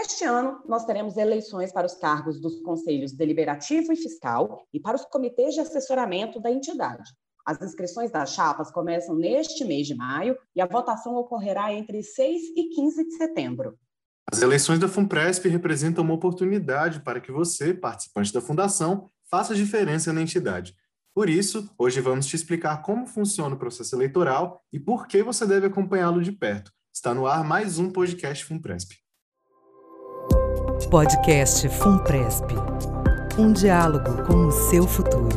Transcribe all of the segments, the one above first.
Este ano, nós teremos eleições para os cargos dos conselhos deliberativo e fiscal e para os comitês de assessoramento da entidade. As inscrições das chapas começam neste mês de maio e a votação ocorrerá entre 6 e 15 de setembro. As eleições da FUNPRESP representam uma oportunidade para que você, participante da fundação, faça diferença na entidade. Por isso, hoje vamos te explicar como funciona o processo eleitoral e por que você deve acompanhá-lo de perto. Está no ar mais um podcast FUNPRESP. Podcast FUNPRESP. Um diálogo com o seu futuro.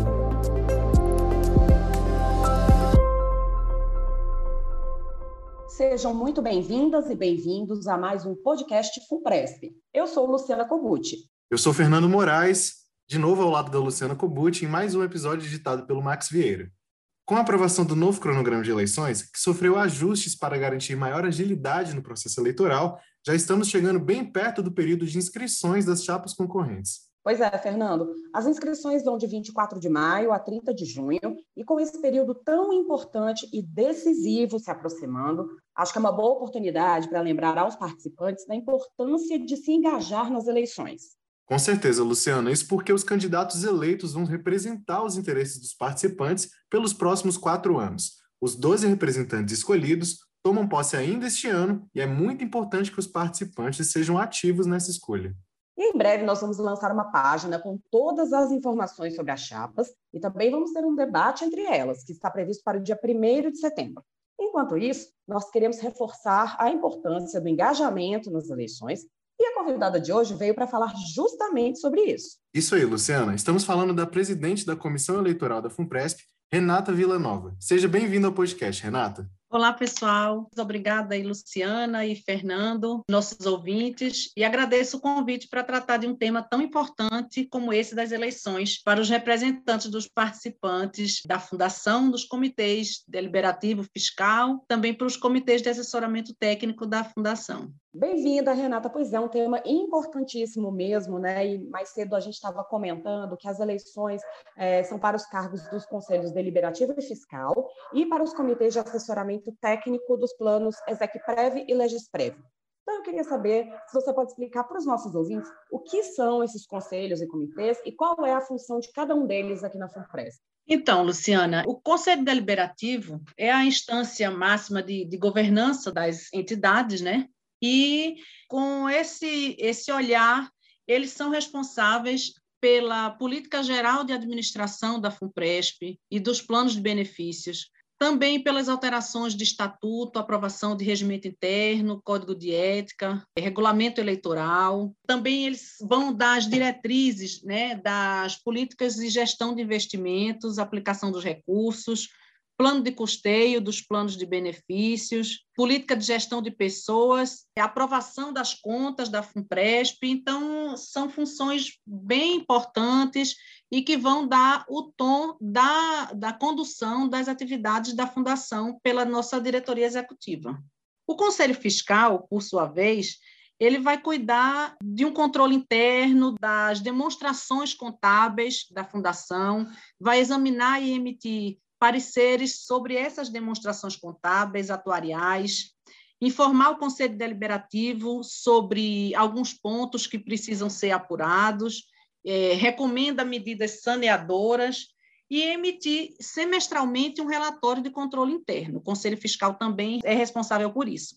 Sejam muito bem-vindas e bem-vindos a mais um podcast FUNPRESP. Eu sou Luciana Cobucci. Eu sou Fernando Moraes de novo ao lado da Luciana Kobuti, em mais um episódio editado pelo Max Vieira. Com a aprovação do novo cronograma de eleições, que sofreu ajustes para garantir maior agilidade no processo eleitoral, já estamos chegando bem perto do período de inscrições das chapas concorrentes. Pois é, Fernando. As inscrições vão de 24 de maio a 30 de junho, e com esse período tão importante e decisivo se aproximando, acho que é uma boa oportunidade para lembrar aos participantes da importância de se engajar nas eleições. Com certeza, Luciana. Isso porque os candidatos eleitos vão representar os interesses dos participantes pelos próximos quatro anos. Os 12 representantes escolhidos tomam posse ainda este ano e é muito importante que os participantes sejam ativos nessa escolha. E em breve nós vamos lançar uma página com todas as informações sobre as chapas e também vamos ter um debate entre elas, que está previsto para o dia 1 de setembro. Enquanto isso, nós queremos reforçar a importância do engajamento nas eleições e a convidada de hoje veio para falar justamente sobre isso. Isso aí, Luciana. Estamos falando da presidente da Comissão Eleitoral da FUNPRESP, Renata Villanova. Seja bem-vinda ao podcast, Renata. Olá, pessoal. Obrigada aí, Luciana e Fernando, nossos ouvintes, e agradeço o convite para tratar de um tema tão importante como esse das eleições para os representantes dos participantes da Fundação, dos comitês deliberativo fiscal, também para os comitês de assessoramento técnico da Fundação. Bem-vinda, Renata. Pois é, um tema importantíssimo mesmo, né? E mais cedo a gente estava comentando que as eleições é, são para os cargos dos conselhos deliberativo e fiscal e para os comitês de assessoramento técnico dos planos Execprev e Legisprev. Então, eu queria saber se você pode explicar para os nossos ouvintes o que são esses conselhos e comitês e qual é a função de cada um deles aqui na FUNPRES. Então, Luciana, o Conselho Deliberativo é a instância máxima de, de governança das entidades, né? E com esse, esse olhar, eles são responsáveis pela política geral de administração da FUNPRESP e dos planos de benefícios, também pelas alterações de estatuto, aprovação de regimento interno, código de ética, regulamento eleitoral. Também eles vão dar as diretrizes né, das políticas de gestão de investimentos, aplicação dos recursos, plano de custeio dos planos de benefícios, política de gestão de pessoas, aprovação das contas da FUNPRESP. Então, são funções bem importantes e que vão dar o tom da, da condução das atividades da Fundação pela nossa diretoria executiva. O Conselho Fiscal, por sua vez, ele vai cuidar de um controle interno das demonstrações contábeis da fundação, vai examinar e emitir pareceres sobre essas demonstrações contábeis, atuariais, informar o Conselho Deliberativo sobre alguns pontos que precisam ser apurados, é, recomenda medidas saneadoras e emitir semestralmente um relatório de controle interno. O Conselho Fiscal também é responsável por isso.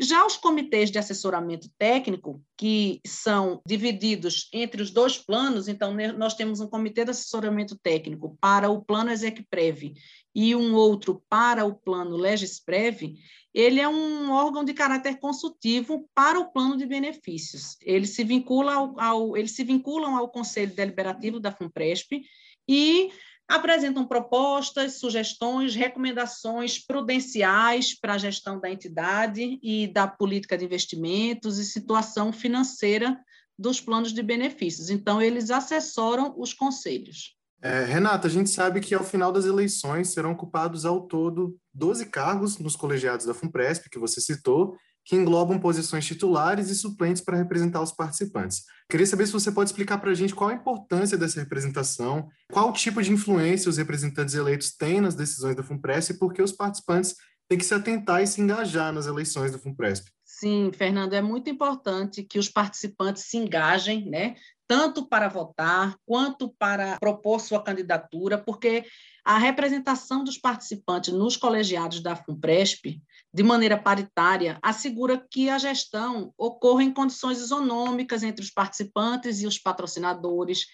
Já os comitês de assessoramento técnico, que são divididos entre os dois planos, então né, nós temos um comitê de assessoramento técnico para o plano Execprev e um outro para o plano Legisprev, ele é um órgão de caráter consultivo para o plano de benefícios. Ele se vincula ao, ao eles se vinculam ao Conselho Deliberativo da FUNPRESP e apresentam propostas, sugestões, recomendações prudenciais para a gestão da entidade e da política de investimentos e situação financeira dos planos de benefícios. Então, eles assessoram os conselhos. É, Renata, a gente sabe que ao final das eleições serão ocupados ao todo 12 cargos nos colegiados da FUNPRESP, que você citou, que englobam posições titulares e suplentes para representar os participantes. Queria saber se você pode explicar para a gente qual a importância dessa representação, qual tipo de influência os representantes eleitos têm nas decisões da FUNPRESP e por que os participantes têm que se atentar e se engajar nas eleições da FUNPRESP. Sim, Fernando, é muito importante que os participantes se engajem, né? Tanto para votar quanto para propor sua candidatura, porque a representação dos participantes nos colegiados da FUNPRESP, de maneira paritária, assegura que a gestão ocorra em condições isonômicas entre os participantes e os patrocinadores,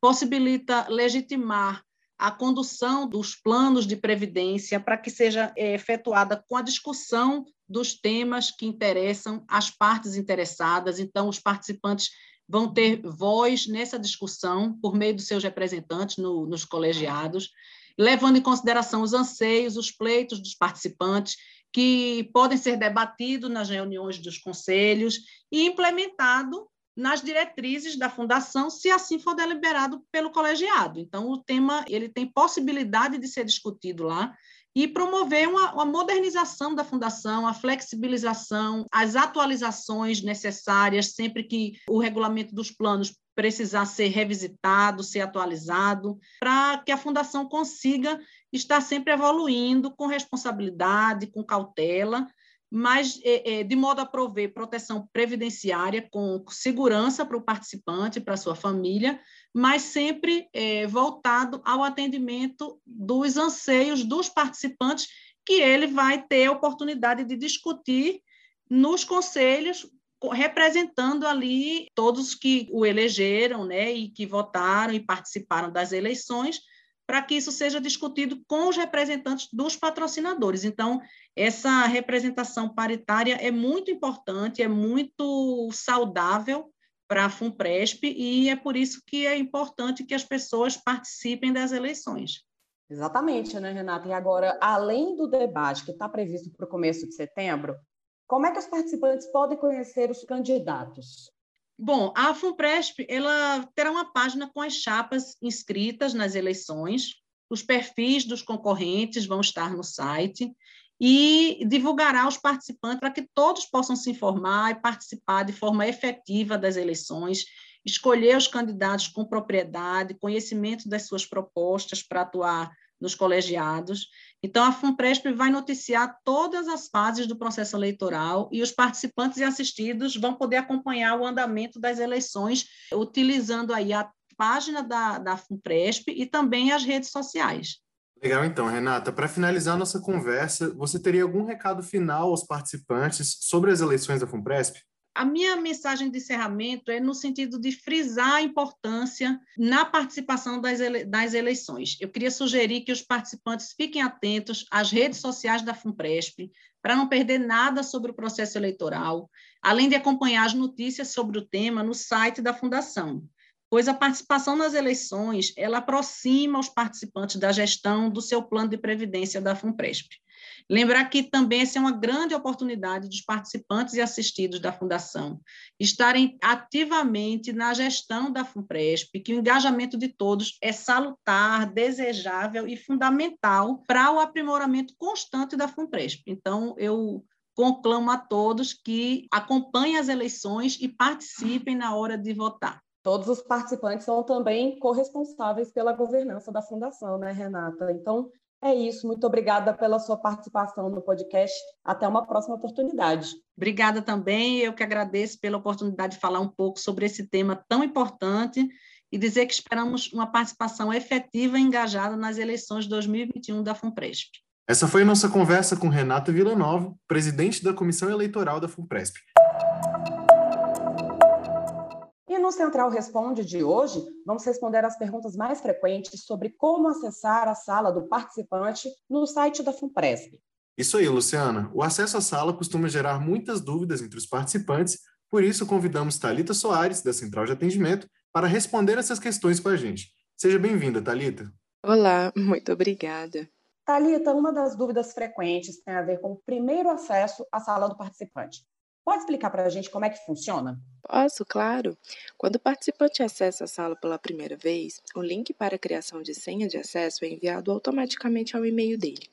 possibilita legitimar a condução dos planos de previdência para que seja é, efetuada com a discussão dos temas que interessam às partes interessadas. Então, os participantes vão ter voz nessa discussão por meio dos seus representantes no, nos colegiados, levando em consideração os anseios, os pleitos dos participantes, que podem ser debatidos nas reuniões dos conselhos e implementado nas diretrizes da fundação, se assim for deliberado pelo colegiado. Então, o tema ele tem possibilidade de ser discutido lá e promover uma, uma, modernização da fundação, a flexibilização, as atualizações necessárias sempre que o regulamento dos planos precisar ser revisitado, ser atualizado, para que a fundação consiga estar sempre evoluindo com responsabilidade, com cautela, mas é, é, de modo a prover proteção previdenciária com segurança para o participante, para a sua família, mas sempre é, voltado ao atendimento dos anseios dos participantes, que ele vai ter a oportunidade de discutir nos conselhos, representando ali todos que o elegeram, né, e que votaram e participaram das eleições, para que isso seja discutido com os representantes dos patrocinadores. Então, essa representação paritária é muito importante, é muito saudável para a FUNPRESP e é por isso que é importante que as pessoas participem das eleições. Exatamente, né, Renata? E agora, além do debate que está previsto para o começo de setembro, como é que os participantes podem conhecer os candidatos? Bom, a FUNPRESP ela terá uma página com as chapas inscritas nas eleições, os perfis dos concorrentes vão estar no site e divulgará os participantes para que todos possam se informar e participar de forma efetiva das eleições, escolher os candidatos com propriedade, conhecimento das suas propostas para atuar nos colegiados. Então, a FUNPRESP vai noticiar todas as fases do processo eleitoral e os participantes e assistidos vão poder acompanhar o andamento das eleições, utilizando aí a página da, da FUNPRESP e também as redes sociais. Legal, então, Renata. Para finalizar nossa conversa, você teria algum recado final aos participantes sobre as eleições da FUNPRESP? A minha mensagem de encerramento é no sentido de frisar a importância na participação das, ele das eleições. Eu queria sugerir que os participantes fiquem atentos às redes sociais da FUNPRESP, para não perder nada sobre o processo eleitoral, além de acompanhar as notícias sobre o tema no site da Fundação pois a participação nas eleições ela aproxima os participantes da gestão do seu plano de previdência da FUNPRESP. Lembrar que também essa é uma grande oportunidade dos participantes e assistidos da Fundação estarem ativamente na gestão da FUNPRESP, que o engajamento de todos é salutar, desejável e fundamental para o aprimoramento constante da FUNPRESP. Então, eu conclamo a todos que acompanhem as eleições e participem na hora de votar. Todos os participantes são também corresponsáveis pela governança da fundação, né, Renata? Então, é isso. Muito obrigada pela sua participação no podcast. Até uma próxima oportunidade. Obrigada também. Eu que agradeço pela oportunidade de falar um pouco sobre esse tema tão importante e dizer que esperamos uma participação efetiva e engajada nas eleições de 2021 da FUNPRESP. Essa foi a nossa conversa com Renata Villanova, presidente da Comissão Eleitoral da FUNPRESP. E no Central Responde de hoje, vamos responder as perguntas mais frequentes sobre como acessar a sala do participante no site da FUNPRESP. Isso aí, Luciana. O acesso à sala costuma gerar muitas dúvidas entre os participantes, por isso convidamos Talita Soares, da Central de Atendimento, para responder essas questões com a gente. Seja bem-vinda, Talita. Olá, muito obrigada. Talita, uma das dúvidas frequentes tem a ver com o primeiro acesso à sala do participante. Pode explicar para a gente como é que funciona? Posso, claro. Quando o participante acessa a sala pela primeira vez, o link para a criação de senha de acesso é enviado automaticamente ao e-mail dele.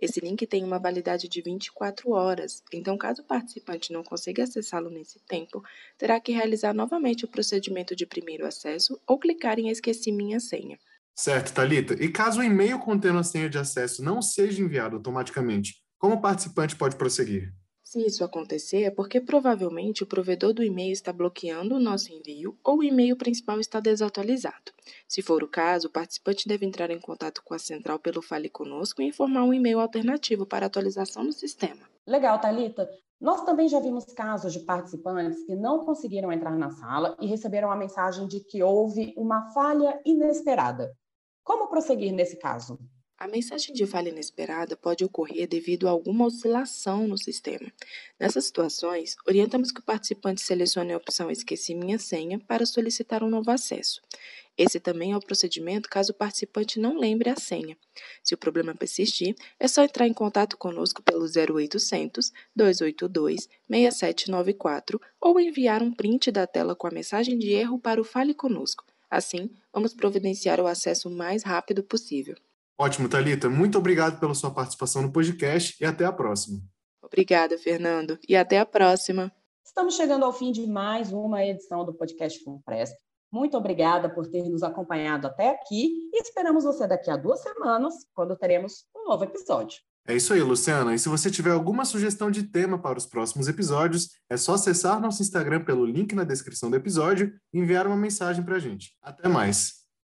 Esse link tem uma validade de 24 horas, então, caso o participante não consiga acessá-lo nesse tempo, terá que realizar novamente o procedimento de primeiro acesso ou clicar em Esqueci minha senha. Certo, Talita. E caso o e-mail contendo a senha de acesso não seja enviado automaticamente, como o participante pode prosseguir? Se isso acontecer, é porque provavelmente o provedor do e-mail está bloqueando o nosso envio ou o e-mail principal está desatualizado. Se for o caso, o participante deve entrar em contato com a central pelo Fale Conosco e informar um e-mail alternativo para atualização no sistema. Legal, Talita. Nós também já vimos casos de participantes que não conseguiram entrar na sala e receberam a mensagem de que houve uma falha inesperada. Como prosseguir nesse caso? A mensagem de falha inesperada pode ocorrer devido a alguma oscilação no sistema. Nessas situações, orientamos que o participante selecione a opção Esqueci minha senha para solicitar um novo acesso. Esse também é o procedimento caso o participante não lembre a senha. Se o problema persistir, é só entrar em contato conosco pelo 0800 282 6794 ou enviar um print da tela com a mensagem de erro para o Fale Conosco. Assim, vamos providenciar o acesso o mais rápido possível. Ótimo, Talita. Muito obrigado pela sua participação no podcast e até a próxima. Obrigada, Fernando, e até a próxima. Estamos chegando ao fim de mais uma edição do podcast Fumpresp. Muito obrigada por ter nos acompanhado até aqui e esperamos você daqui a duas semanas, quando teremos um novo episódio. É isso aí, Luciana. E se você tiver alguma sugestão de tema para os próximos episódios, é só acessar nosso Instagram pelo link na descrição do episódio e enviar uma mensagem para a gente. Até mais!